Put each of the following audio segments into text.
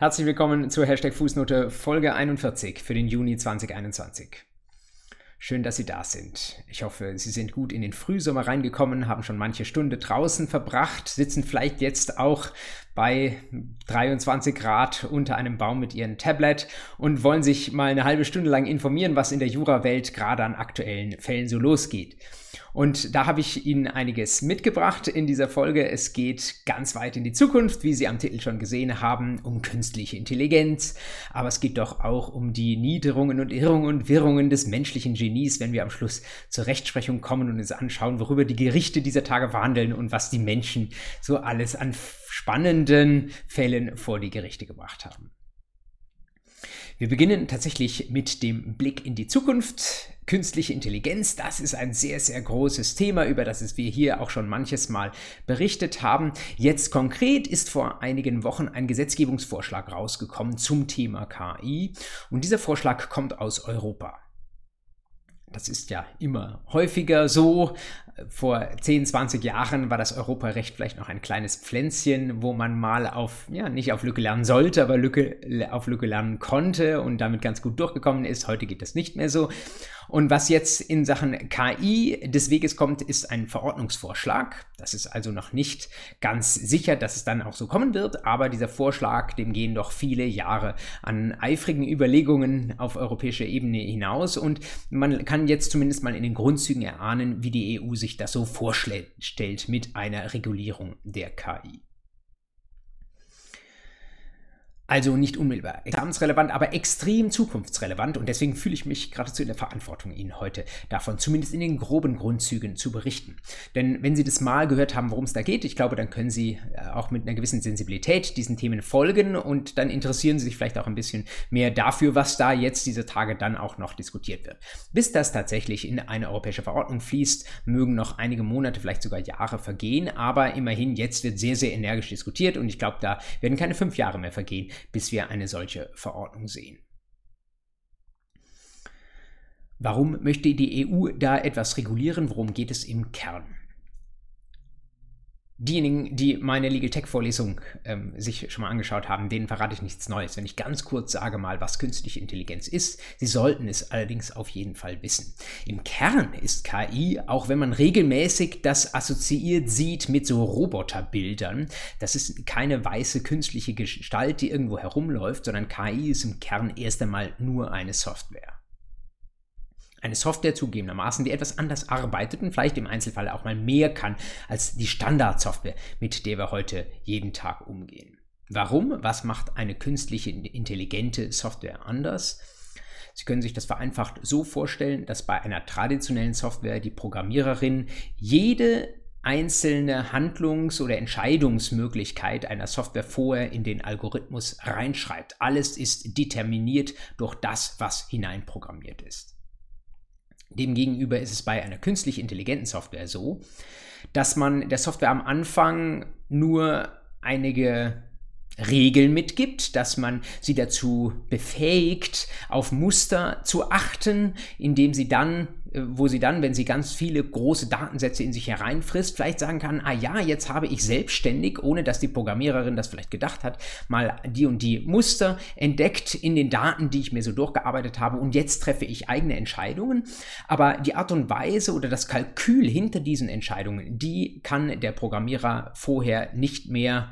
Herzlich willkommen zur Hashtag Fußnote Folge 41 für den Juni 2021. Schön, dass Sie da sind. Ich hoffe, Sie sind gut in den Frühsommer reingekommen, haben schon manche Stunde draußen verbracht, sitzen vielleicht jetzt auch bei 23 Grad unter einem Baum mit Ihrem Tablet und wollen sich mal eine halbe Stunde lang informieren, was in der Jurawelt gerade an aktuellen Fällen so losgeht. Und da habe ich Ihnen einiges mitgebracht in dieser Folge. Es geht ganz weit in die Zukunft, wie Sie am Titel schon gesehen haben, um künstliche Intelligenz. Aber es geht doch auch um die Niederungen und Irrungen und Wirrungen des menschlichen Genies, wenn wir am Schluss zur Rechtsprechung kommen und uns anschauen, worüber die Gerichte dieser Tage verhandeln und was die Menschen so alles an spannenden Fällen vor die Gerichte gebracht haben. Wir beginnen tatsächlich mit dem Blick in die Zukunft. Künstliche Intelligenz, das ist ein sehr, sehr großes Thema, über das wir hier auch schon manches Mal berichtet haben. Jetzt konkret ist vor einigen Wochen ein Gesetzgebungsvorschlag rausgekommen zum Thema KI und dieser Vorschlag kommt aus Europa. Das ist ja immer häufiger so. Vor 10, 20 Jahren war das Europarecht vielleicht noch ein kleines Pflänzchen, wo man mal auf, ja, nicht auf Lücke lernen sollte, aber Lücke, auf Lücke lernen konnte und damit ganz gut durchgekommen ist. Heute geht das nicht mehr so. Und was jetzt in Sachen KI des Weges kommt, ist ein Verordnungsvorschlag. Das ist also noch nicht ganz sicher, dass es dann auch so kommen wird, aber dieser Vorschlag, dem gehen doch viele Jahre an eifrigen Überlegungen auf europäischer Ebene hinaus und man kann jetzt zumindest mal in den Grundzügen erahnen, wie die EU sich das so vorstellt mit einer Regulierung der KI. Also nicht unmittelbar examensrelevant, aber extrem zukunftsrelevant und deswegen fühle ich mich geradezu in der Verantwortung, Ihnen heute davon zumindest in den groben Grundzügen zu berichten. Denn wenn Sie das mal gehört haben, worum es da geht, ich glaube, dann können Sie äh, auch mit einer gewissen Sensibilität diesen Themen folgen und dann interessieren Sie sich vielleicht auch ein bisschen mehr dafür, was da jetzt diese Tage dann auch noch diskutiert wird. Bis das tatsächlich in eine europäische Verordnung fließt, mögen noch einige Monate, vielleicht sogar Jahre vergehen, aber immerhin jetzt wird sehr, sehr energisch diskutiert und ich glaube, da werden keine fünf Jahre mehr vergehen, bis wir eine solche Verordnung sehen. Warum möchte die EU da etwas regulieren? Worum geht es im Kern? Diejenigen, die meine Legal Tech Vorlesung ähm, sich schon mal angeschaut haben, denen verrate ich nichts Neues, wenn ich ganz kurz sage mal, was künstliche Intelligenz ist. Sie sollten es allerdings auf jeden Fall wissen. Im Kern ist KI, auch wenn man regelmäßig das assoziiert sieht mit so Roboterbildern, das ist keine weiße künstliche Gestalt, die irgendwo herumläuft, sondern KI ist im Kern erst einmal nur eine Software eine Software zugegebenermaßen, die etwas anders arbeitet und vielleicht im Einzelfall auch mal mehr kann als die Standardsoftware, mit der wir heute jeden Tag umgehen. Warum? Was macht eine künstliche intelligente Software anders? Sie können sich das vereinfacht so vorstellen, dass bei einer traditionellen Software die Programmiererin jede einzelne Handlungs- oder Entscheidungsmöglichkeit einer Software vorher in den Algorithmus reinschreibt. Alles ist determiniert durch das, was hineinprogrammiert ist. Demgegenüber ist es bei einer künstlich intelligenten Software so, dass man der Software am Anfang nur einige Regeln mitgibt, dass man sie dazu befähigt, auf Muster zu achten, indem sie dann wo sie dann, wenn sie ganz viele große Datensätze in sich hereinfrisst, vielleicht sagen kann, ah ja, jetzt habe ich selbstständig, ohne dass die Programmiererin das vielleicht gedacht hat, mal die und die Muster entdeckt in den Daten, die ich mir so durchgearbeitet habe und jetzt treffe ich eigene Entscheidungen. Aber die Art und Weise oder das Kalkül hinter diesen Entscheidungen, die kann der Programmierer vorher nicht mehr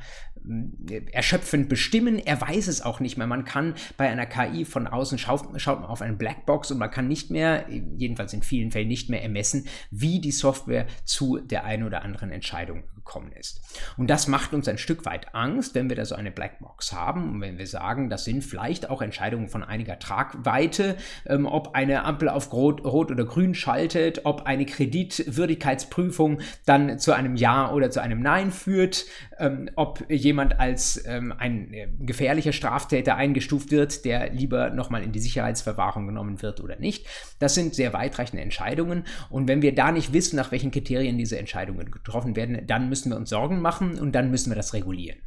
erschöpfend bestimmen. Er weiß es auch nicht mehr. Man kann bei einer KI von außen schaut, schaut man auf eine Blackbox und man kann nicht mehr, jedenfalls in vielen Fällen nicht mehr ermessen, wie die Software zu der einen oder anderen Entscheidung gekommen ist. Und das macht uns ein Stück weit Angst, wenn wir da so eine Blackbox haben und wenn wir sagen, das sind vielleicht auch Entscheidungen von einiger Tragweite, ähm, ob eine Ampel auf Rot, Rot oder Grün schaltet, ob eine Kreditwürdigkeitsprüfung dann zu einem Ja oder zu einem Nein führt, ähm, ob jemand als ähm, ein äh, gefährlicher Straftäter eingestuft wird, der lieber nochmal in die Sicherheitsverwahrung genommen wird oder nicht. Das sind sehr weitreichende Entscheidungen und wenn wir da nicht wissen, nach welchen Kriterien diese Entscheidungen getroffen werden, dann müssen müssen wir uns Sorgen machen und dann müssen wir das regulieren.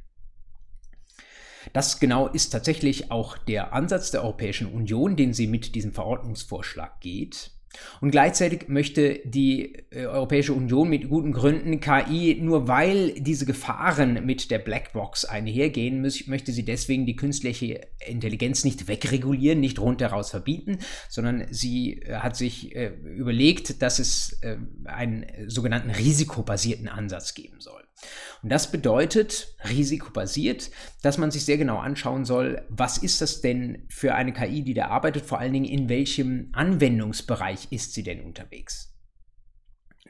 Das genau ist tatsächlich auch der Ansatz der Europäischen Union, den sie mit diesem Verordnungsvorschlag geht. Und gleichzeitig möchte die äh, Europäische Union mit guten Gründen KI, nur weil diese Gefahren mit der Blackbox einhergehen, möchte sie deswegen die künstliche Intelligenz nicht wegregulieren, nicht rundheraus verbieten, sondern sie äh, hat sich äh, überlegt, dass es äh, einen sogenannten risikobasierten Ansatz geben soll. Und das bedeutet, risikobasiert, dass man sich sehr genau anschauen soll, was ist das denn für eine KI, die da arbeitet, vor allen Dingen in welchem Anwendungsbereich ist sie denn unterwegs.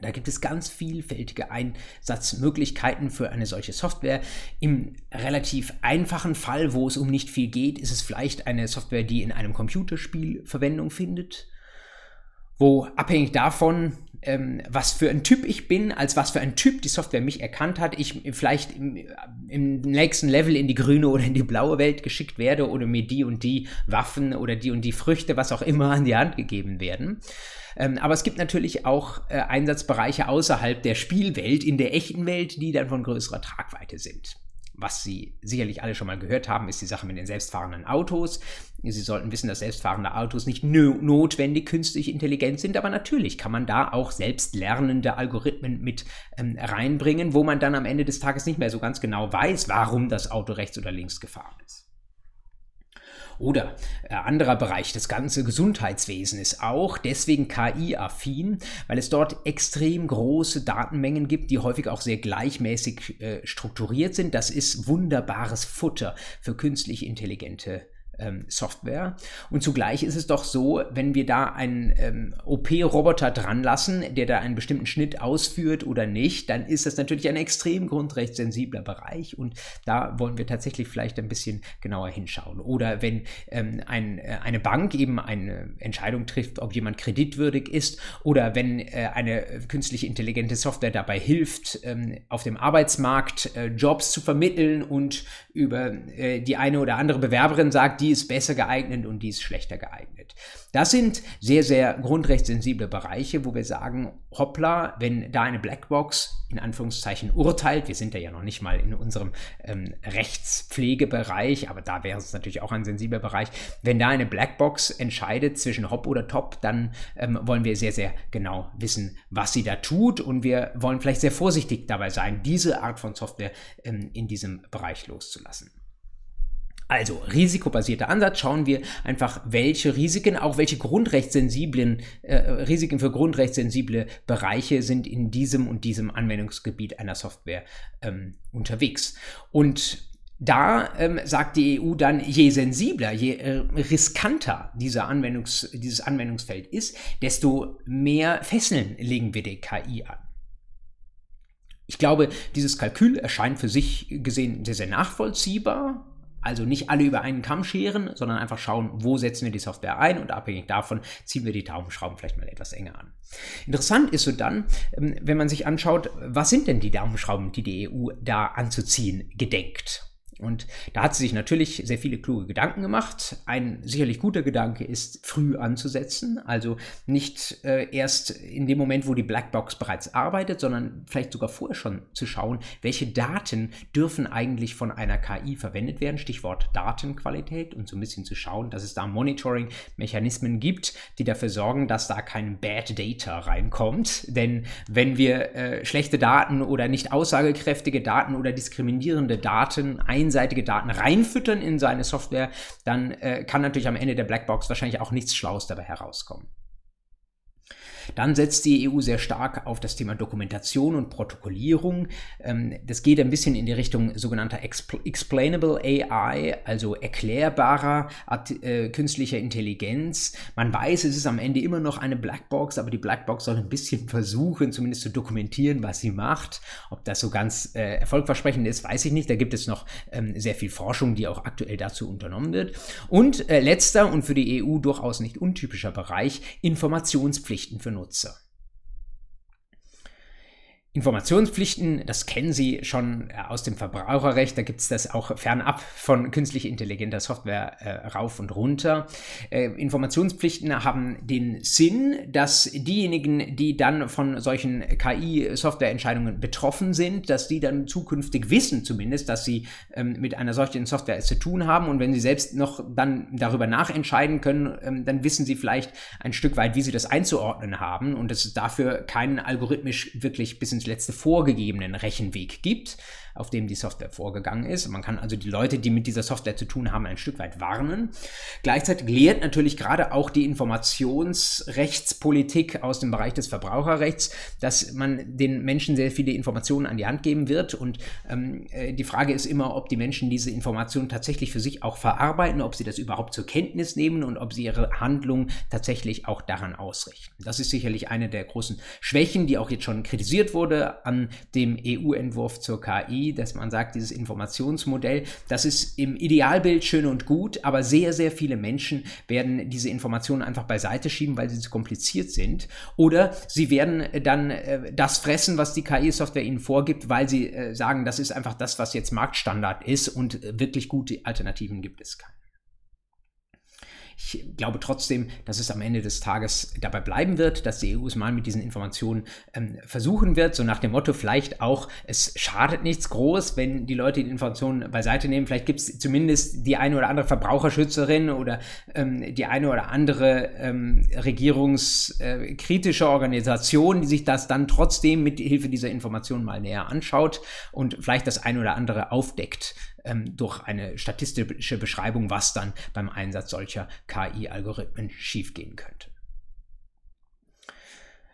Da gibt es ganz vielfältige Einsatzmöglichkeiten für eine solche Software. Im relativ einfachen Fall, wo es um nicht viel geht, ist es vielleicht eine Software, die in einem Computerspiel Verwendung findet wo abhängig davon, ähm, was für ein Typ ich bin, als was für ein Typ die Software mich erkannt hat, ich vielleicht im, im, nächsten Level in die grüne oder in die blaue Welt geschickt werde oder mir die und die Waffen oder die und die Früchte, was auch immer, an die Hand gegeben werden. Ähm, aber es gibt natürlich auch äh, Einsatzbereiche außerhalb der Spielwelt, in der echten Welt, die dann von größerer Tragweite sind was Sie sicherlich alle schon mal gehört haben, ist die Sache mit den selbstfahrenden Autos. Sie sollten wissen, dass selbstfahrende Autos nicht notwendig künstlich intelligent sind, aber natürlich kann man da auch selbstlernende Algorithmen mit ähm, reinbringen, wo man dann am Ende des Tages nicht mehr so ganz genau weiß, warum das Auto rechts oder links gefahren ist. Oder äh, anderer Bereich, das ganze Gesundheitswesen ist auch deswegen KI-affin, weil es dort extrem große Datenmengen gibt, die häufig auch sehr gleichmäßig äh, strukturiert sind. Das ist wunderbares Futter für künstlich intelligente ähm, Software. Und zugleich ist es doch so, wenn wir da einen ähm, OP-Roboter dran lassen, der da einen bestimmten Schnitt ausführt oder nicht, dann ist das natürlich ein extrem grundrechtssensibler Bereich und da wollen wir tatsächlich vielleicht ein bisschen genauer hinschauen. Oder wenn ähm, ein, äh, eine Bank eben eine Entscheidung trifft, ob jemand kreditwürdig ist oder wenn äh, eine künstliche intelligente Software dabei hilft, ähm, auf dem Arbeitsmarkt äh, Jobs zu vermitteln und über äh, die eine oder andere Bewerberin sagt, die die ist besser geeignet und die ist schlechter geeignet. Das sind sehr, sehr grundrechtssensible Bereiche, wo wir sagen, hoppla, wenn da eine Blackbox in Anführungszeichen urteilt, wir sind ja noch nicht mal in unserem ähm, Rechtspflegebereich, aber da wäre es natürlich auch ein sensibler Bereich, wenn da eine Blackbox entscheidet zwischen Hop oder Top, dann ähm, wollen wir sehr, sehr genau wissen, was sie da tut und wir wollen vielleicht sehr vorsichtig dabei sein, diese Art von Software ähm, in diesem Bereich loszulassen. Also risikobasierter Ansatz, schauen wir einfach, welche Risiken, auch welche grundrechtssensiblen äh, Risiken für grundrechtssensible Bereiche sind in diesem und diesem Anwendungsgebiet einer Software ähm, unterwegs. Und da ähm, sagt die EU dann, je sensibler, je äh, riskanter dieser Anwendungs, dieses Anwendungsfeld ist, desto mehr Fesseln legen wir der KI an. Ich glaube, dieses Kalkül erscheint für sich gesehen sehr, sehr nachvollziehbar also nicht alle über einen Kamm scheren, sondern einfach schauen, wo setzen wir die Software ein und abhängig davon ziehen wir die Daumenschrauben vielleicht mal etwas enger an. Interessant ist so dann, ähm, wenn man sich anschaut, was sind denn die Daumenschrauben, die die EU da anzuziehen gedenkt? Und da hat sie sich natürlich sehr viele kluge Gedanken gemacht. Ein sicherlich guter Gedanke ist, früh anzusetzen. Also nicht äh, erst in dem Moment, wo die Blackbox bereits arbeitet, sondern vielleicht sogar vorher schon zu schauen, welche Daten dürfen eigentlich von einer KI verwendet werden. Stichwort Datenqualität und so ein bisschen zu schauen, dass es da Monitoring-Mechanismen gibt, die dafür sorgen, dass da kein Bad Data reinkommt. Denn wenn wir äh, schlechte Daten oder nicht aussagekräftige Daten oder diskriminierende Daten einsetzen, einseitige Daten reinfüttern in seine Software, dann äh, kann natürlich am Ende der Blackbox wahrscheinlich auch nichts Schlaues dabei herauskommen. Dann setzt die EU sehr stark auf das Thema Dokumentation und Protokollierung. Ähm, das geht ein bisschen in die Richtung sogenannter Explainable AI, also erklärbarer äh, künstlicher Intelligenz. Man weiß, es ist am Ende immer noch eine Blackbox, aber die Blackbox soll ein bisschen versuchen, zumindest zu dokumentieren, was sie macht. Ob das so ganz äh, erfolgversprechend ist, weiß ich nicht. Da gibt es noch ähm, sehr viel Forschung, die auch aktuell dazu unternommen wird. Und äh, letzter und für die EU durchaus nicht untypischer Bereich, Informationspflichten für benutzer. Informationspflichten, das kennen Sie schon äh, aus dem Verbraucherrecht, da gibt es das auch fernab von künstlich intelligenter Software äh, rauf und runter. Äh, Informationspflichten haben den Sinn, dass diejenigen, die dann von solchen KI-Softwareentscheidungen betroffen sind, dass die dann zukünftig wissen zumindest, dass sie ähm, mit einer solchen Software es zu tun haben. Und wenn sie selbst noch dann darüber nachentscheiden können, ähm, dann wissen sie vielleicht ein Stück weit, wie sie das einzuordnen haben. Und es dafür keinen algorithmisch wirklich bis ins letzte vorgegebenen Rechenweg gibt auf dem die Software vorgegangen ist. Man kann also die Leute, die mit dieser Software zu tun haben, ein Stück weit warnen. Gleichzeitig lehrt natürlich gerade auch die Informationsrechtspolitik aus dem Bereich des Verbraucherrechts, dass man den Menschen sehr viele Informationen an die Hand geben wird. Und ähm, äh, die Frage ist immer, ob die Menschen diese Informationen tatsächlich für sich auch verarbeiten, ob sie das überhaupt zur Kenntnis nehmen und ob sie ihre Handlung tatsächlich auch daran ausrichten. Das ist sicherlich eine der großen Schwächen, die auch jetzt schon kritisiert wurde an dem EU-Entwurf zur KI dass man sagt, dieses Informationsmodell, das ist im Idealbild schön und gut, aber sehr, sehr viele Menschen werden diese Informationen einfach beiseite schieben, weil sie zu kompliziert sind. Oder sie werden dann äh, das fressen, was die KI-Software ihnen vorgibt, weil sie äh, sagen, das ist einfach das, was jetzt Marktstandard ist und äh, wirklich gute Alternativen gibt es keine. Ich glaube trotzdem, dass es am Ende des Tages dabei bleiben wird, dass die EU es mal mit diesen Informationen ähm, versuchen wird, so nach dem Motto vielleicht auch, es schadet nichts groß, wenn die Leute die Informationen beiseite nehmen. Vielleicht gibt es zumindest die eine oder andere Verbraucherschützerin oder ähm, die eine oder andere ähm, regierungskritische Organisation, die sich das dann trotzdem mit Hilfe dieser Informationen mal näher anschaut und vielleicht das eine oder andere aufdeckt ähm, durch eine statistische Beschreibung, was dann beim Einsatz solcher KI-Algorithmen schiefgehen könnte.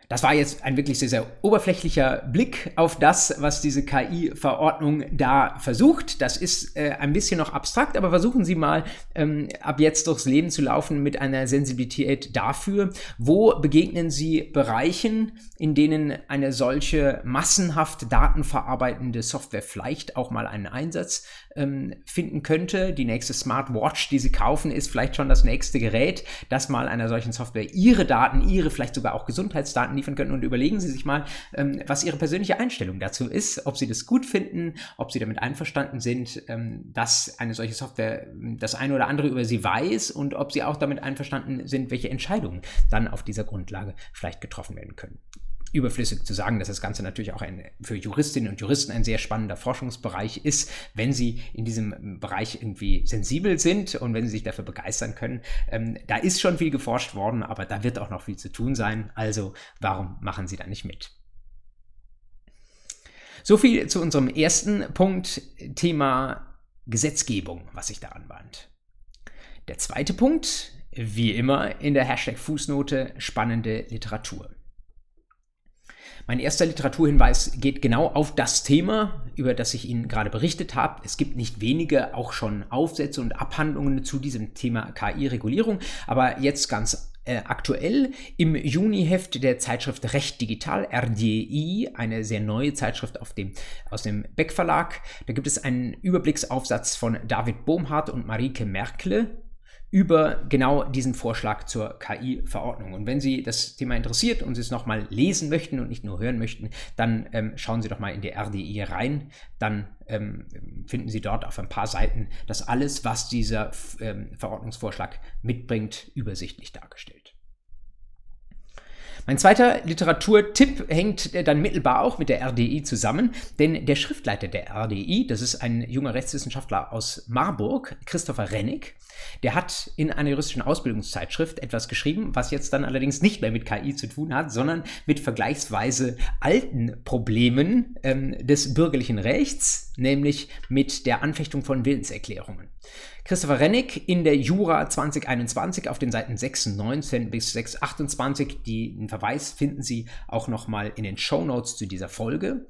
Das war jetzt ein wirklich sehr, sehr oberflächlicher Blick auf das, was diese KI-Verordnung da versucht. Das ist äh, ein bisschen noch abstrakt, aber versuchen Sie mal ähm, ab jetzt durchs Leben zu laufen mit einer Sensibilität dafür, wo begegnen Sie Bereichen, in denen eine solche massenhaft datenverarbeitende Software vielleicht auch mal einen Einsatz ähm, finden könnte. Die nächste Smartwatch, die Sie kaufen, ist vielleicht schon das nächste Gerät, das mal einer solchen Software Ihre Daten, Ihre vielleicht sogar auch Gesundheitsdaten liefern können. Und überlegen Sie sich mal, ähm, was Ihre persönliche Einstellung dazu ist, ob Sie das gut finden, ob Sie damit einverstanden sind, ähm, dass eine solche Software ähm, das eine oder andere über Sie weiß und ob Sie auch damit einverstanden sind, welche Entscheidungen dann auf dieser Grundlage vielleicht getroffen werden können überflüssig zu sagen, dass das Ganze natürlich auch ein, für Juristinnen und Juristen ein sehr spannender Forschungsbereich ist, wenn sie in diesem Bereich irgendwie sensibel sind und wenn sie sich dafür begeistern können. Ähm, da ist schon viel geforscht worden, aber da wird auch noch viel zu tun sein. Also warum machen sie da nicht mit? So viel zu unserem ersten Punkt, Thema Gesetzgebung, was sich daran wand. Der zweite Punkt, wie immer in der Hashtag Fußnote, spannende Literatur. Mein erster Literaturhinweis geht genau auf das Thema, über das ich Ihnen gerade berichtet habe. Es gibt nicht wenige auch schon Aufsätze und Abhandlungen zu diesem Thema KI-Regulierung, aber jetzt ganz äh, aktuell im Juniheft der Zeitschrift Recht Digital, RDI, eine sehr neue Zeitschrift dem, aus dem Beck Verlag. Da gibt es einen Überblicksaufsatz von David Bohmhardt und Marike Merkle über genau diesen Vorschlag zur KI-Verordnung. Und wenn Sie das Thema interessiert und Sie es nochmal lesen möchten und nicht nur hören möchten, dann ähm, schauen Sie doch mal in die RDI rein. Dann ähm, finden Sie dort auf ein paar Seiten das alles, was dieser ähm, Verordnungsvorschlag mitbringt, übersichtlich dargestellt. Mein zweiter Literaturtipp hängt äh, dann mittelbar auch mit der RDI zusammen, denn der Schriftleiter der RDI, das ist ein junger Rechtswissenschaftler aus Marburg, Christopher Rennig, der hat in einer juristischen Ausbildungszeitschrift etwas geschrieben, was jetzt dann allerdings nicht mehr mit KI zu tun hat, sondern mit vergleichsweise alten Problemen ähm, des bürgerlichen Rechts, nämlich mit der Anfechtung von Willenserklärungen. Christopher Rennig in der Jura 2021 auf den Seiten 619 bis 628. Den Verweis finden Sie auch nochmal in den Show Notes zu dieser Folge.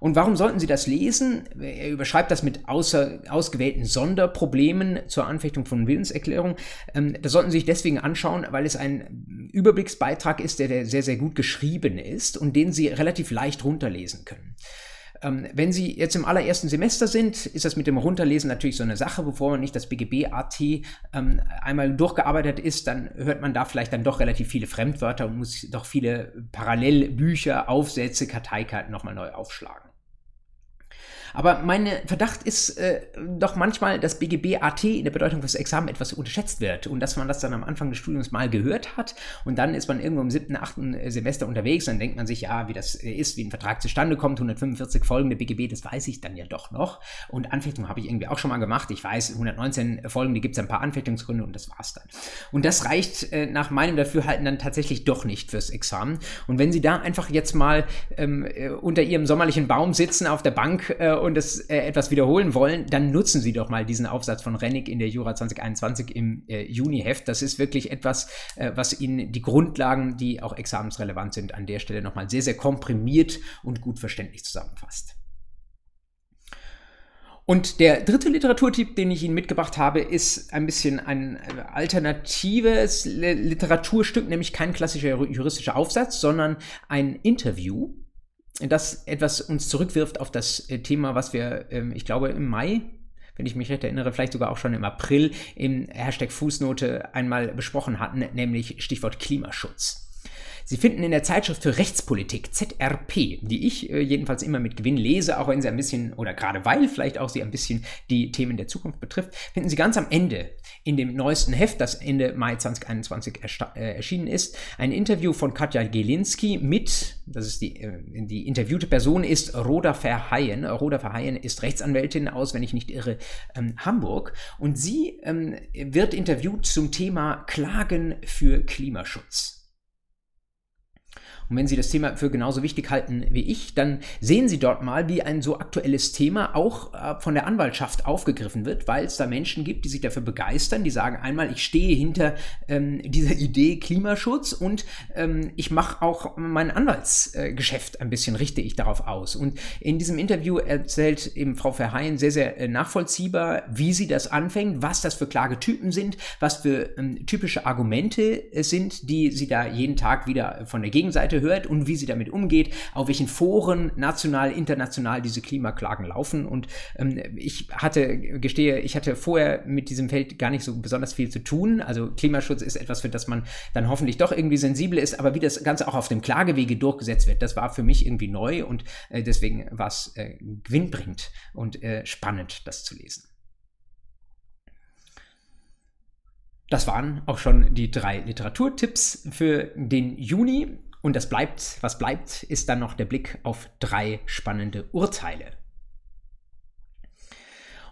Und warum sollten Sie das lesen? Er überschreibt das mit außer, ausgewählten Sonderproblemen zur Anfechtung von Willenserklärungen. Ähm, das sollten Sie sich deswegen anschauen, weil es ein Überblicksbeitrag ist, der, der sehr, sehr gut geschrieben ist und den Sie relativ leicht runterlesen können. Ähm, wenn Sie jetzt im allerersten Semester sind, ist das mit dem Runterlesen natürlich so eine Sache, bevor man nicht das BGB-AT ähm, einmal durchgearbeitet ist, dann hört man da vielleicht dann doch relativ viele Fremdwörter und muss doch viele Parallelbücher, Aufsätze, Karteikarten nochmal neu aufschlagen. Aber mein Verdacht ist äh, doch manchmal, dass BGB AT in der Bedeutung fürs Examen etwas unterschätzt wird und dass man das dann am Anfang des Studiums mal gehört hat und dann ist man irgendwo im siebten, achten Semester unterwegs, dann denkt man sich, ja, wie das ist, wie ein Vertrag zustande kommt, 145 Folgen der BGB, das weiß ich dann ja doch noch. Und Anfechtung habe ich irgendwie auch schon mal gemacht. Ich weiß, 119 Folgen, die gibt es ein paar Anfechtungsgründe und das war's dann. Und das reicht äh, nach meinem Dafürhalten dann tatsächlich doch nicht fürs Examen. Und wenn Sie da einfach jetzt mal ähm, äh, unter Ihrem sommerlichen Baum sitzen auf der Bank äh, und das äh, etwas wiederholen wollen, dann nutzen Sie doch mal diesen Aufsatz von Rennig in der Jura 2021 im äh, Juni-Heft. Das ist wirklich etwas, äh, was Ihnen die Grundlagen, die auch examensrelevant sind, an der Stelle nochmal sehr, sehr komprimiert und gut verständlich zusammenfasst. Und der dritte Literaturtipp, den ich Ihnen mitgebracht habe, ist ein bisschen ein äh, alternatives Literaturstück, nämlich kein klassischer juristischer Aufsatz, sondern ein Interview das etwas uns zurückwirft auf das äh, Thema, was wir, ähm, ich glaube, im Mai wenn ich mich recht erinnere, vielleicht sogar auch schon im April im Hashtag Fußnote einmal besprochen hatten, nämlich Stichwort Klimaschutz. Sie finden in der Zeitschrift für Rechtspolitik ZRP, die ich äh, jedenfalls immer mit Gewinn lese, auch wenn sie ein bisschen oder gerade weil vielleicht auch sie ein bisschen die Themen der Zukunft betrifft, finden Sie ganz am Ende in dem neuesten Heft, das Ende Mai 2021 äh, erschienen ist, ein Interview von Katja Gelinski mit, das ist die, äh, die interviewte Person ist Roda Verheyen. Roda Verheyen ist Rechtsanwältin aus, wenn ich nicht irre, ähm, Hamburg und sie ähm, wird interviewt zum Thema Klagen für Klimaschutz. Und wenn Sie das Thema für genauso wichtig halten wie ich, dann sehen Sie dort mal, wie ein so aktuelles Thema auch äh, von der Anwaltschaft aufgegriffen wird, weil es da Menschen gibt, die sich dafür begeistern, die sagen einmal, ich stehe hinter ähm, dieser Idee Klimaschutz und ähm, ich mache auch mein Anwaltsgeschäft äh, ein bisschen, richte ich darauf aus. Und in diesem Interview erzählt eben Frau Verheyen sehr, sehr äh, nachvollziehbar, wie sie das anfängt, was das für Klagetypen sind, was für ähm, typische Argumente es sind, die sie da jeden Tag wieder von der Gegenseite hört und wie sie damit umgeht, auf welchen Foren national, international diese Klimaklagen laufen. Und ähm, ich hatte, gestehe, ich hatte vorher mit diesem Feld gar nicht so besonders viel zu tun. Also Klimaschutz ist etwas, für das man dann hoffentlich doch irgendwie sensibel ist, aber wie das Ganze auch auf dem Klagewege durchgesetzt wird, das war für mich irgendwie neu und äh, deswegen war es äh, gewinnbringend und äh, spannend, das zu lesen. Das waren auch schon die drei Literaturtipps für den Juni. Und das bleibt, was bleibt, ist dann noch der Blick auf drei spannende Urteile.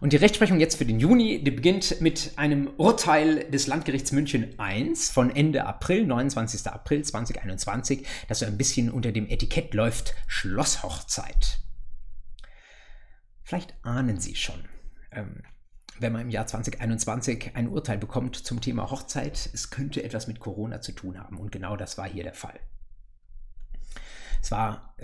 Und die Rechtsprechung jetzt für den Juni, die beginnt mit einem Urteil des Landgerichts München I von Ende April, 29. April 2021, das so ein bisschen unter dem Etikett läuft Schlosshochzeit. Vielleicht ahnen Sie schon, ähm, wenn man im Jahr 2021 ein Urteil bekommt zum Thema Hochzeit, es könnte etwas mit Corona zu tun haben. Und genau das war hier der Fall. Es war,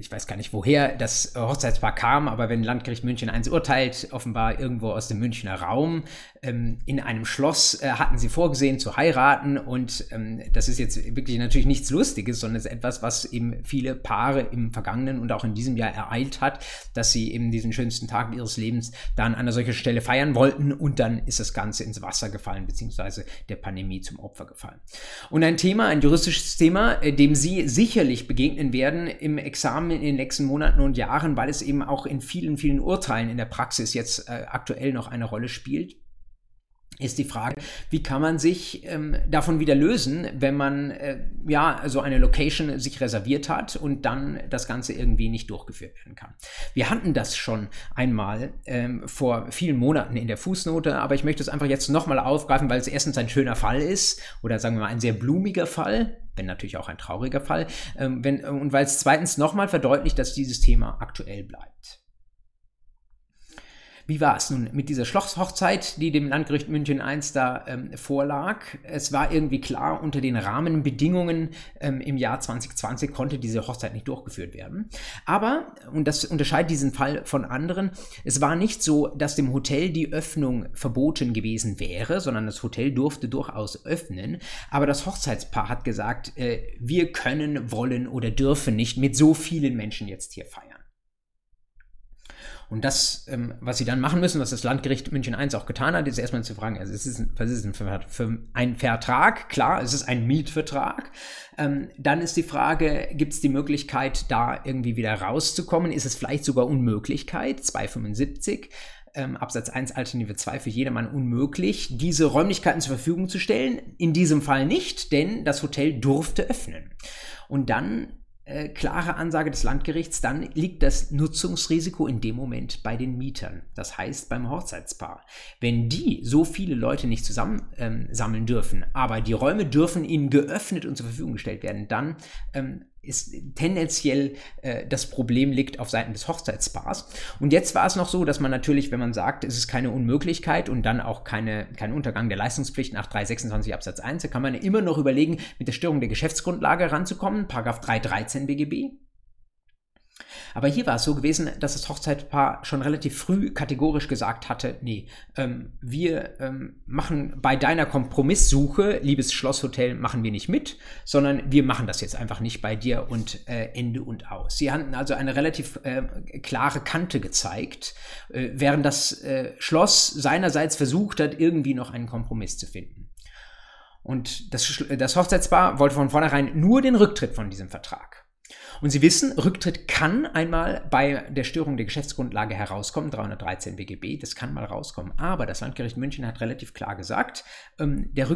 ich weiß gar nicht, woher das Hochzeitspaar kam, aber wenn Landgericht München eins urteilt, offenbar irgendwo aus dem Münchner Raum, ähm, in einem Schloss äh, hatten sie vorgesehen zu heiraten und ähm, das ist jetzt wirklich natürlich nichts Lustiges, sondern es ist etwas, was eben viele Paare im vergangenen und auch in diesem Jahr ereilt hat, dass sie eben diesen schönsten Tag ihres Lebens dann an einer solchen Stelle feiern wollten und dann ist das Ganze ins Wasser gefallen, beziehungsweise der Pandemie zum Opfer gefallen. Und ein Thema, ein juristisches Thema, äh, dem Sie sicherlich begegnen werden im Examen in den nächsten Monaten und Jahren, weil es eben auch in vielen, vielen Urteilen in der Praxis jetzt äh, aktuell noch eine Rolle spielt ist die Frage, wie kann man sich ähm, davon wieder lösen, wenn man äh, ja so eine Location sich reserviert hat und dann das Ganze irgendwie nicht durchgeführt werden kann. Wir hatten das schon einmal ähm, vor vielen Monaten in der Fußnote, aber ich möchte es einfach jetzt nochmal aufgreifen, weil es erstens ein schöner Fall ist oder sagen wir mal ein sehr blumiger Fall, wenn natürlich auch ein trauriger Fall, ähm, wenn, und weil es zweitens nochmal verdeutlicht, dass dieses Thema aktuell bleibt. Wie war es nun mit dieser Schlosshochzeit, die dem Landgericht München I da ähm, vorlag? Es war irgendwie klar, unter den Rahmenbedingungen ähm, im Jahr 2020 konnte diese Hochzeit nicht durchgeführt werden. Aber, und das unterscheidet diesen Fall von anderen, es war nicht so, dass dem Hotel die Öffnung verboten gewesen wäre, sondern das Hotel durfte durchaus öffnen. Aber das Hochzeitspaar hat gesagt, äh, wir können, wollen oder dürfen nicht mit so vielen Menschen jetzt hier feiern. Und das, ähm, was sie dann machen müssen, was das Landgericht München I auch getan hat, ist erstmal zu fragen, also es ist ein, was ist ein, ein Vertrag? Klar, es ist ein Mietvertrag. Ähm, dann ist die Frage, gibt es die Möglichkeit, da irgendwie wieder rauszukommen? Ist es vielleicht sogar Unmöglichkeit? 275 ähm, Absatz 1 Alternative 2 für jedermann unmöglich, diese Räumlichkeiten zur Verfügung zu stellen. In diesem Fall nicht, denn das Hotel durfte öffnen. Und dann äh, klare Ansage des Landgerichts, dann liegt das Nutzungsrisiko in dem Moment bei den Mietern. Das heißt beim Hochzeitspaar. Wenn die so viele Leute nicht zusammen ähm, sammeln dürfen, aber die Räume dürfen ihnen geöffnet und zur Verfügung gestellt werden, dann ähm, ist tendenziell äh, das Problem liegt auf Seiten des Hochzeitspaars. Und jetzt war es noch so, dass man natürlich, wenn man sagt, es ist keine Unmöglichkeit und dann auch keine, kein Untergang der Leistungspflicht nach 326 Absatz 1, da kann man immer noch überlegen, mit der Störung der Geschäftsgrundlage ranzukommen, Paragraph 313 BGB. Aber hier war es so gewesen, dass das Hochzeitpaar schon relativ früh kategorisch gesagt hatte, nee, ähm, wir ähm, machen bei deiner Kompromisssuche, liebes Schlosshotel, machen wir nicht mit, sondern wir machen das jetzt einfach nicht bei dir und äh, Ende und aus. Sie hatten also eine relativ äh, klare Kante gezeigt, äh, während das äh, Schloss seinerseits versucht hat, irgendwie noch einen Kompromiss zu finden. Und das, das Hochzeitspaar wollte von vornherein nur den Rücktritt von diesem Vertrag. Und Sie wissen, Rücktritt kann einmal bei der Störung der Geschäftsgrundlage herauskommen, 313 BGB, das kann mal rauskommen. Aber das Landgericht München hat relativ klar gesagt, ähm, der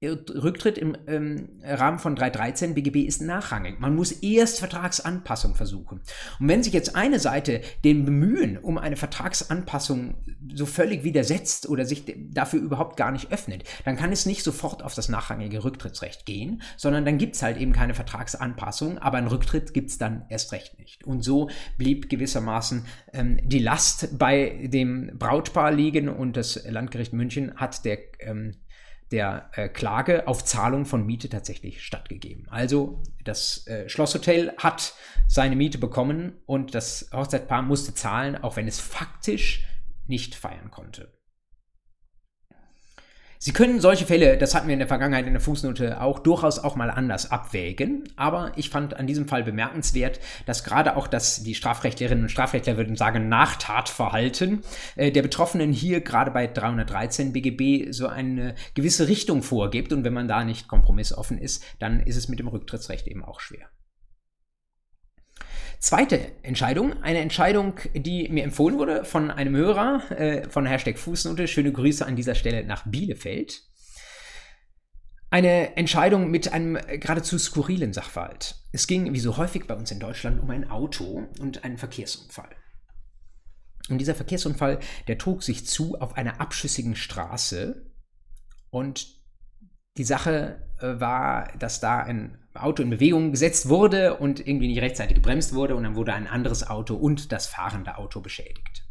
Rücktritt im ähm, Rahmen von 313 BGB ist nachrangig. Man muss erst Vertragsanpassung versuchen. Und wenn sich jetzt eine Seite dem Bemühen um eine Vertragsanpassung so völlig widersetzt oder sich dafür überhaupt gar nicht öffnet, dann kann es nicht sofort auf das nachrangige Rücktrittsrecht gehen, sondern dann gibt es halt eben keine Vertragsanpassung, aber einen Rücktritt gibt es dann erst recht nicht. Und so blieb gewissermaßen ähm, die Last bei dem Brautpaar liegen und das Landgericht München hat der ähm, der äh, Klage auf Zahlung von Miete tatsächlich stattgegeben. Also das äh, Schlosshotel hat seine Miete bekommen und das Hochzeitpaar musste zahlen, auch wenn es faktisch nicht feiern konnte. Sie können solche Fälle, das hatten wir in der Vergangenheit in der Fußnote auch, durchaus auch mal anders abwägen. Aber ich fand an diesem Fall bemerkenswert, dass gerade auch das, die Strafrechtlerinnen und Strafrechtler würden sagen, Nachtatverhalten äh, der Betroffenen hier gerade bei 313 BGB so eine gewisse Richtung vorgibt. Und wenn man da nicht kompromissoffen ist, dann ist es mit dem Rücktrittsrecht eben auch schwer. Zweite Entscheidung, eine Entscheidung, die mir empfohlen wurde von einem Hörer äh, von Hashtag Fußnote. Schöne Grüße an dieser Stelle nach Bielefeld. Eine Entscheidung mit einem geradezu skurrilen Sachverhalt. Es ging, wie so häufig bei uns in Deutschland, um ein Auto und einen Verkehrsunfall. Und dieser Verkehrsunfall, der trug sich zu auf einer abschüssigen Straße. Und die Sache äh, war, dass da ein Auto in Bewegung gesetzt wurde und irgendwie nicht rechtzeitig gebremst wurde und dann wurde ein anderes Auto und das fahrende Auto beschädigt.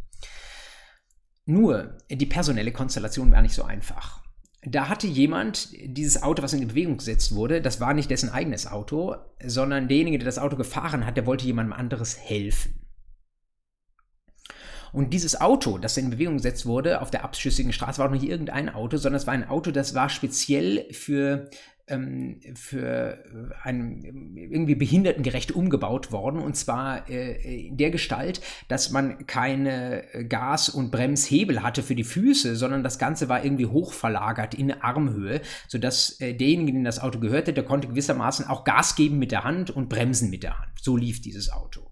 Nur, die personelle Konstellation war nicht so einfach. Da hatte jemand dieses Auto, was in Bewegung gesetzt wurde, das war nicht dessen eigenes Auto, sondern derjenige, der das Auto gefahren hat, der wollte jemandem anderes helfen. Und dieses Auto, das in Bewegung gesetzt wurde auf der abschüssigen Straße, war auch nicht irgendein Auto, sondern es war ein Auto, das war speziell für ähm, für äh, einen irgendwie behindertengerecht umgebaut worden und zwar äh, in der Gestalt, dass man keine Gas- und Bremshebel hatte für die Füße, sondern das Ganze war irgendwie hochverlagert in Armhöhe, sodass äh, derjenige, dem das Auto gehörte, der konnte gewissermaßen auch Gas geben mit der Hand und bremsen mit der Hand. So lief dieses Auto.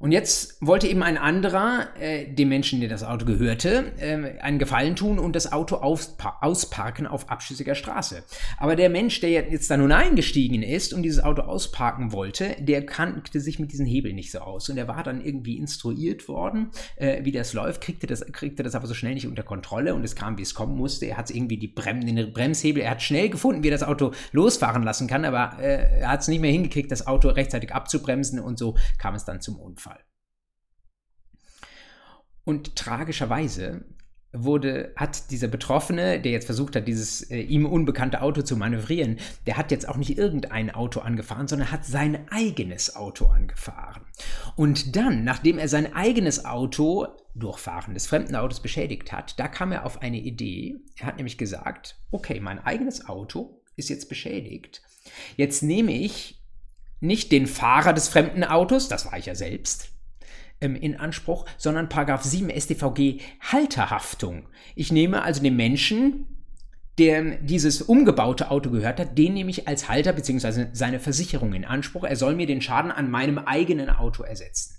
Und jetzt wollte eben ein anderer, äh, dem Menschen, der das Auto gehörte, äh, einen Gefallen tun und das Auto ausparken auf abschüssiger Straße. Aber der Mensch, der jetzt da nun eingestiegen ist und dieses Auto ausparken wollte, der kannte sich mit diesen Hebeln nicht so aus. Und er war dann irgendwie instruiert worden, äh, wie das läuft, kriegte das, kriegte das aber so schnell nicht unter Kontrolle und es kam, wie es kommen musste. Er hat irgendwie die Brem den Bremshebel, er hat schnell gefunden, wie er das Auto losfahren lassen kann, aber äh, er hat es nicht mehr hingekriegt, das Auto rechtzeitig abzubremsen und so kam es dann zum Unfall. Und tragischerweise wurde, hat dieser Betroffene, der jetzt versucht hat, dieses äh, ihm unbekannte Auto zu manövrieren, der hat jetzt auch nicht irgendein Auto angefahren, sondern hat sein eigenes Auto angefahren. Und dann, nachdem er sein eigenes Auto durch Fahren des fremden Autos beschädigt hat, da kam er auf eine Idee. Er hat nämlich gesagt, okay, mein eigenes Auto ist jetzt beschädigt. Jetzt nehme ich nicht den Fahrer des fremden Autos, das war ich ja selbst, ähm, in Anspruch, sondern Paragraph 7 StVG Halterhaftung. Ich nehme also den Menschen, dem dieses umgebaute Auto gehört hat, den nehme ich als Halter bzw. seine Versicherung in Anspruch. Er soll mir den Schaden an meinem eigenen Auto ersetzen.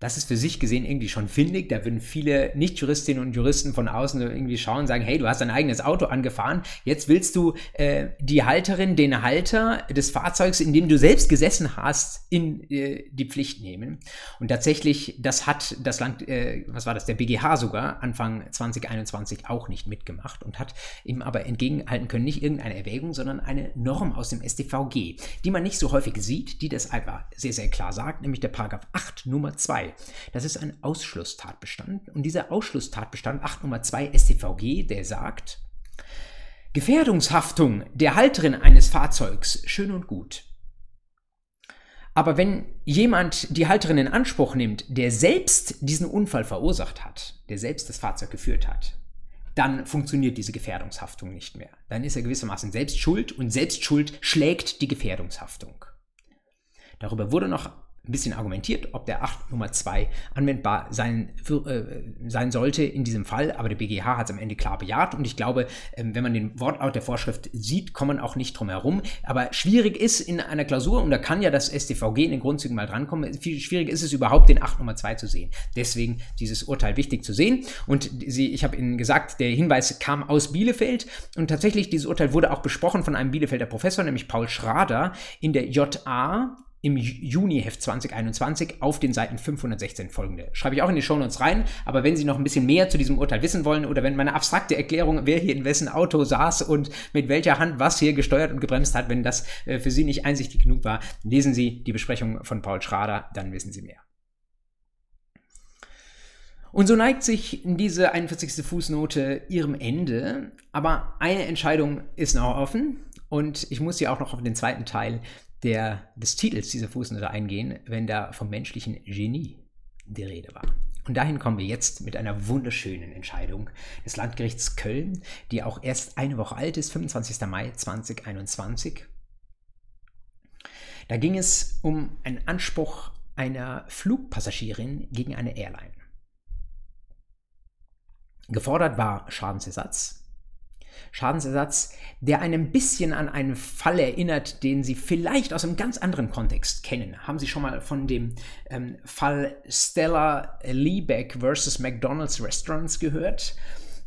Das ist für sich gesehen irgendwie schon findig. Da würden viele Nicht-Juristinnen und Juristen von außen irgendwie schauen und sagen, hey, du hast dein eigenes Auto angefahren, jetzt willst du äh, die Halterin, den Halter des Fahrzeugs, in dem du selbst gesessen hast, in äh, die Pflicht nehmen. Und tatsächlich, das hat das Land, äh, was war das, der BGH sogar Anfang 2021 auch nicht mitgemacht und hat ihm aber entgegenhalten können, nicht irgendeine Erwägung, sondern eine Norm aus dem StVG, die man nicht so häufig sieht, die das einfach sehr, sehr klar sagt, nämlich der Paragraph 8 Nummer 2 das ist ein Ausschlusstatbestand. Und dieser Ausschlusstatbestand 8 Nummer 2 StVG, der sagt, Gefährdungshaftung der Halterin eines Fahrzeugs, schön und gut. Aber wenn jemand die Halterin in Anspruch nimmt, der selbst diesen Unfall verursacht hat, der selbst das Fahrzeug geführt hat, dann funktioniert diese Gefährdungshaftung nicht mehr. Dann ist er gewissermaßen selbst schuld und Selbstschuld schlägt die Gefährdungshaftung. Darüber wurde noch ein bisschen argumentiert, ob der 8 Nummer 2 anwendbar sein, für, äh, sein sollte in diesem Fall, aber der BGH hat es am Ende klar bejaht und ich glaube, äh, wenn man den Wortlaut der Vorschrift sieht, kommt man auch nicht drum herum. Aber schwierig ist in einer Klausur, und da kann ja das StVG in den Grundzügen mal drankommen, viel schwierig ist es überhaupt, den 8 Nummer 2 zu sehen. Deswegen dieses Urteil wichtig zu sehen. Und sie, ich habe Ihnen gesagt, der Hinweis kam aus Bielefeld und tatsächlich dieses Urteil wurde auch besprochen von einem Bielefelder Professor, nämlich Paul Schrader, in der JA im Juni-Heft 2021 auf den Seiten 516 folgende. Schreibe ich auch in die Shownotes rein, aber wenn Sie noch ein bisschen mehr zu diesem Urteil wissen wollen oder wenn meine abstrakte Erklärung, wer hier in wessen Auto saß und mit welcher Hand was hier gesteuert und gebremst hat, wenn das äh, für Sie nicht einsichtig genug war, lesen Sie die Besprechung von Paul Schrader, dann wissen Sie mehr. Und so neigt sich diese 41. Fußnote ihrem Ende, aber eine Entscheidung ist noch offen und ich muss hier auch noch auf den zweiten Teil der, des Titels dieser Fußnote eingehen, wenn da vom menschlichen Genie die Rede war. Und dahin kommen wir jetzt mit einer wunderschönen Entscheidung des Landgerichts Köln, die auch erst eine Woche alt ist, 25. Mai 2021. Da ging es um einen Anspruch einer Flugpassagierin gegen eine Airline. Gefordert war Schadensersatz Schadensersatz, der ein bisschen an einen Fall erinnert, den Sie vielleicht aus einem ganz anderen Kontext kennen. Haben Sie schon mal von dem ähm, Fall Stella Liebeck versus McDonald's Restaurants gehört?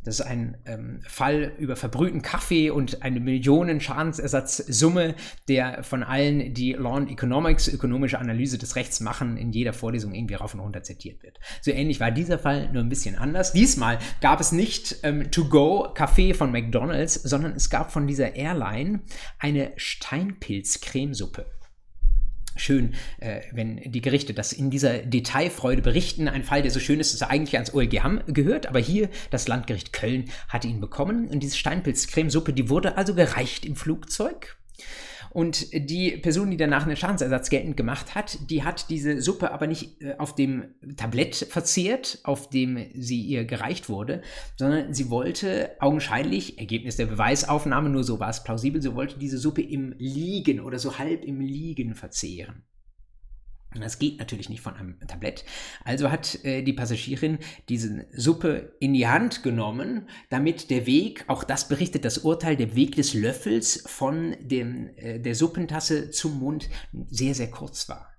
Das ist ein ähm, Fall über verbrühten Kaffee und eine Millionen Schadensersatzsumme, der von allen, die Law and Economics, ökonomische Analyse des Rechts machen, in jeder Vorlesung irgendwie rauf und runter zitiert wird. So ähnlich war dieser Fall nur ein bisschen anders. Diesmal gab es nicht ähm, To-Go Kaffee von McDonald's, sondern es gab von dieser Airline eine Steinpilz-Cremesuppe schön, äh, wenn die Gerichte das in dieser Detailfreude berichten. Ein Fall, der so schön ist, dass er eigentlich ans OLG gehört, aber hier das Landgericht Köln hatte ihn bekommen. Und diese Steinpilz-Cremesuppe, die wurde also gereicht im Flugzeug. Und die Person, die danach einen Schadensersatz geltend gemacht hat, die hat diese Suppe aber nicht äh, auf dem Tablett verzehrt, auf dem sie ihr gereicht wurde, sondern sie wollte augenscheinlich, Ergebnis der Beweisaufnahme, nur so war es plausibel, sie wollte diese Suppe im Liegen oder so halb im Liegen verzehren. Das geht natürlich nicht von einem Tablett. Also hat äh, die Passagierin diese Suppe in die Hand genommen, damit der Weg, auch das berichtet das Urteil, der Weg des Löffels von dem, äh, der Suppentasse zum Mund sehr, sehr kurz war.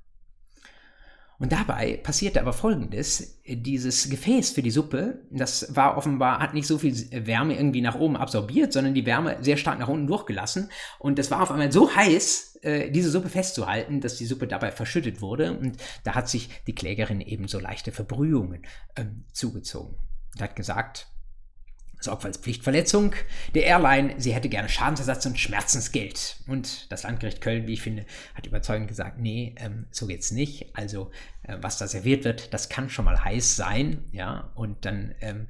Und dabei passierte aber Folgendes. Dieses Gefäß für die Suppe, das war offenbar, hat nicht so viel Wärme irgendwie nach oben absorbiert, sondern die Wärme sehr stark nach unten durchgelassen. Und das war auf einmal so heiß, äh, diese Suppe festzuhalten, dass die Suppe dabei verschüttet wurde. Und da hat sich die Klägerin eben so leichte Verbrühungen ähm, zugezogen. Und hat gesagt, Sorgfaltspflichtverletzung der Airline. Sie hätte gerne Schadensersatz und Schmerzensgeld. Und das Landgericht Köln, wie ich finde, hat überzeugend gesagt, nee, ähm, so geht's nicht. Also was da serviert wird, das kann schon mal heiß sein, ja, und dann ähm,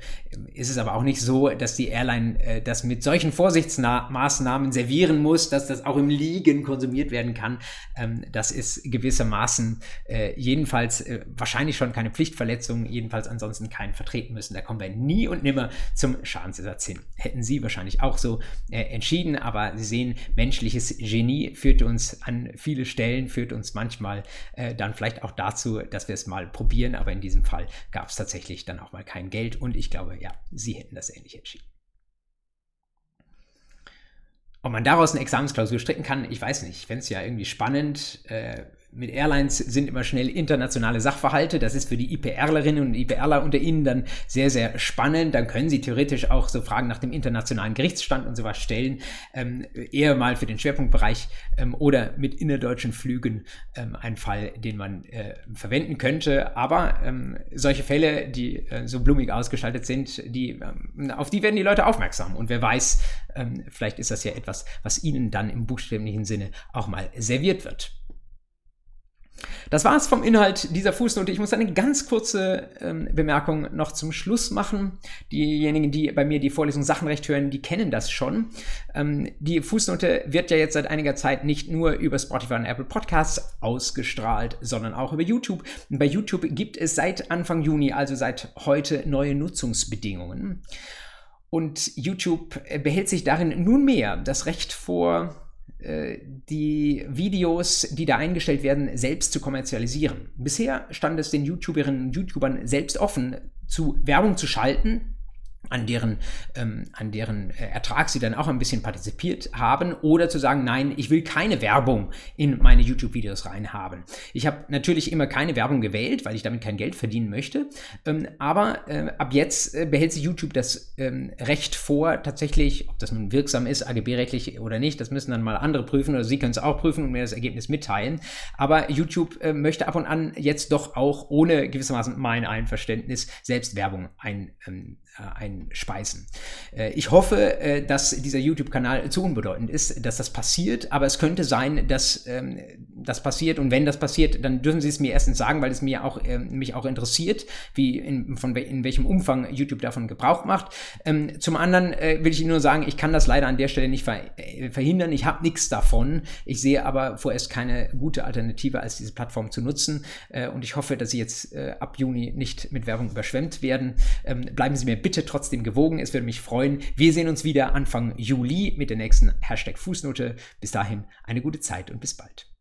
ist es aber auch nicht so, dass die Airline äh, das mit solchen Vorsichtsmaßnahmen servieren muss, dass das auch im Liegen konsumiert werden kann. Ähm, das ist gewissermaßen äh, jedenfalls äh, wahrscheinlich schon keine Pflichtverletzung, jedenfalls ansonsten keinen vertreten müssen. Da kommen wir nie und nimmer zum Schadensersatz hin. Hätten Sie wahrscheinlich auch so äh, entschieden, aber Sie sehen, menschliches Genie führt uns an viele Stellen, führt uns manchmal äh, dann vielleicht auch dazu, dass wir es mal probieren, aber in diesem Fall gab es tatsächlich dann auch mal kein Geld und ich glaube, ja, Sie hätten das ähnlich entschieden. Ob man daraus eine Examensklausur stricken kann, ich weiß nicht. Ich fände es ja irgendwie spannend. Äh, mit Airlines sind immer schnell internationale Sachverhalte. Das ist für die IPRlerinnen und IPRler unter Ihnen dann sehr, sehr spannend. Dann können Sie theoretisch auch so Fragen nach dem internationalen Gerichtsstand und sowas stellen. Ähm, eher mal für den Schwerpunktbereich ähm, oder mit innerdeutschen Flügen ähm, ein Fall, den man äh, verwenden könnte. Aber ähm, solche Fälle, die äh, so blumig ausgestaltet sind, die, ähm, auf die werden die Leute aufmerksam. Und wer weiß, ähm, vielleicht ist das ja etwas, was Ihnen dann im buchstäblichen Sinne auch mal serviert wird. Das war es vom Inhalt dieser Fußnote. Ich muss eine ganz kurze ähm, Bemerkung noch zum Schluss machen. Diejenigen, die bei mir die Vorlesung Sachenrecht hören, die kennen das schon. Ähm, die Fußnote wird ja jetzt seit einiger Zeit nicht nur über Spotify und Apple Podcasts ausgestrahlt, sondern auch über YouTube. Bei YouTube gibt es seit Anfang Juni, also seit heute, neue Nutzungsbedingungen. Und YouTube behält sich darin nunmehr das Recht vor, äh, die Videos, die da eingestellt werden, selbst zu kommerzialisieren. Bisher stand es den YouTuberinnen und YouTubern selbst offen, zu Werbung zu schalten, an deren, ähm, an deren äh, Ertrag sie dann auch ein bisschen partizipiert haben oder zu sagen, nein, ich will keine Werbung in meine YouTube-Videos reinhaben. Ich habe natürlich immer keine Werbung gewählt, weil ich damit kein Geld verdienen möchte, ähm, aber äh, ab jetzt äh, behält sich YouTube das ähm, Recht vor, tatsächlich, ob das nun wirksam ist, AGB-rechtlich oder nicht, das müssen dann mal andere prüfen oder Sie können es auch prüfen und mir das Ergebnis mitteilen, aber YouTube äh, möchte ab und an jetzt doch auch ohne gewissermaßen mein Einverständnis selbst Werbung ein, ähm, äh, einspeisen. Äh, ich hoffe, äh, dass dieser YouTube-Kanal zu unbedeutend ist, dass das passiert, aber es könnte sein, dass ähm, das passiert und wenn das passiert, dann dürfen Sie es mir erstens sagen, weil es mir auch, mich auch interessiert, wie in, von, in welchem Umfang YouTube davon Gebrauch macht. Ähm, zum anderen will ich Ihnen nur sagen, ich kann das leider an der Stelle nicht verhindern. Ich habe nichts davon. Ich sehe aber vorerst keine gute Alternative, als diese Plattform zu nutzen und ich hoffe, dass Sie jetzt ab Juni nicht mit Werbung überschwemmt werden. Ähm, bleiben Sie mir bitte trotzdem gewogen. Es würde mich freuen. Wir sehen uns wieder Anfang Juli mit der nächsten Hashtag Fußnote. Bis dahin eine gute Zeit und bis bald.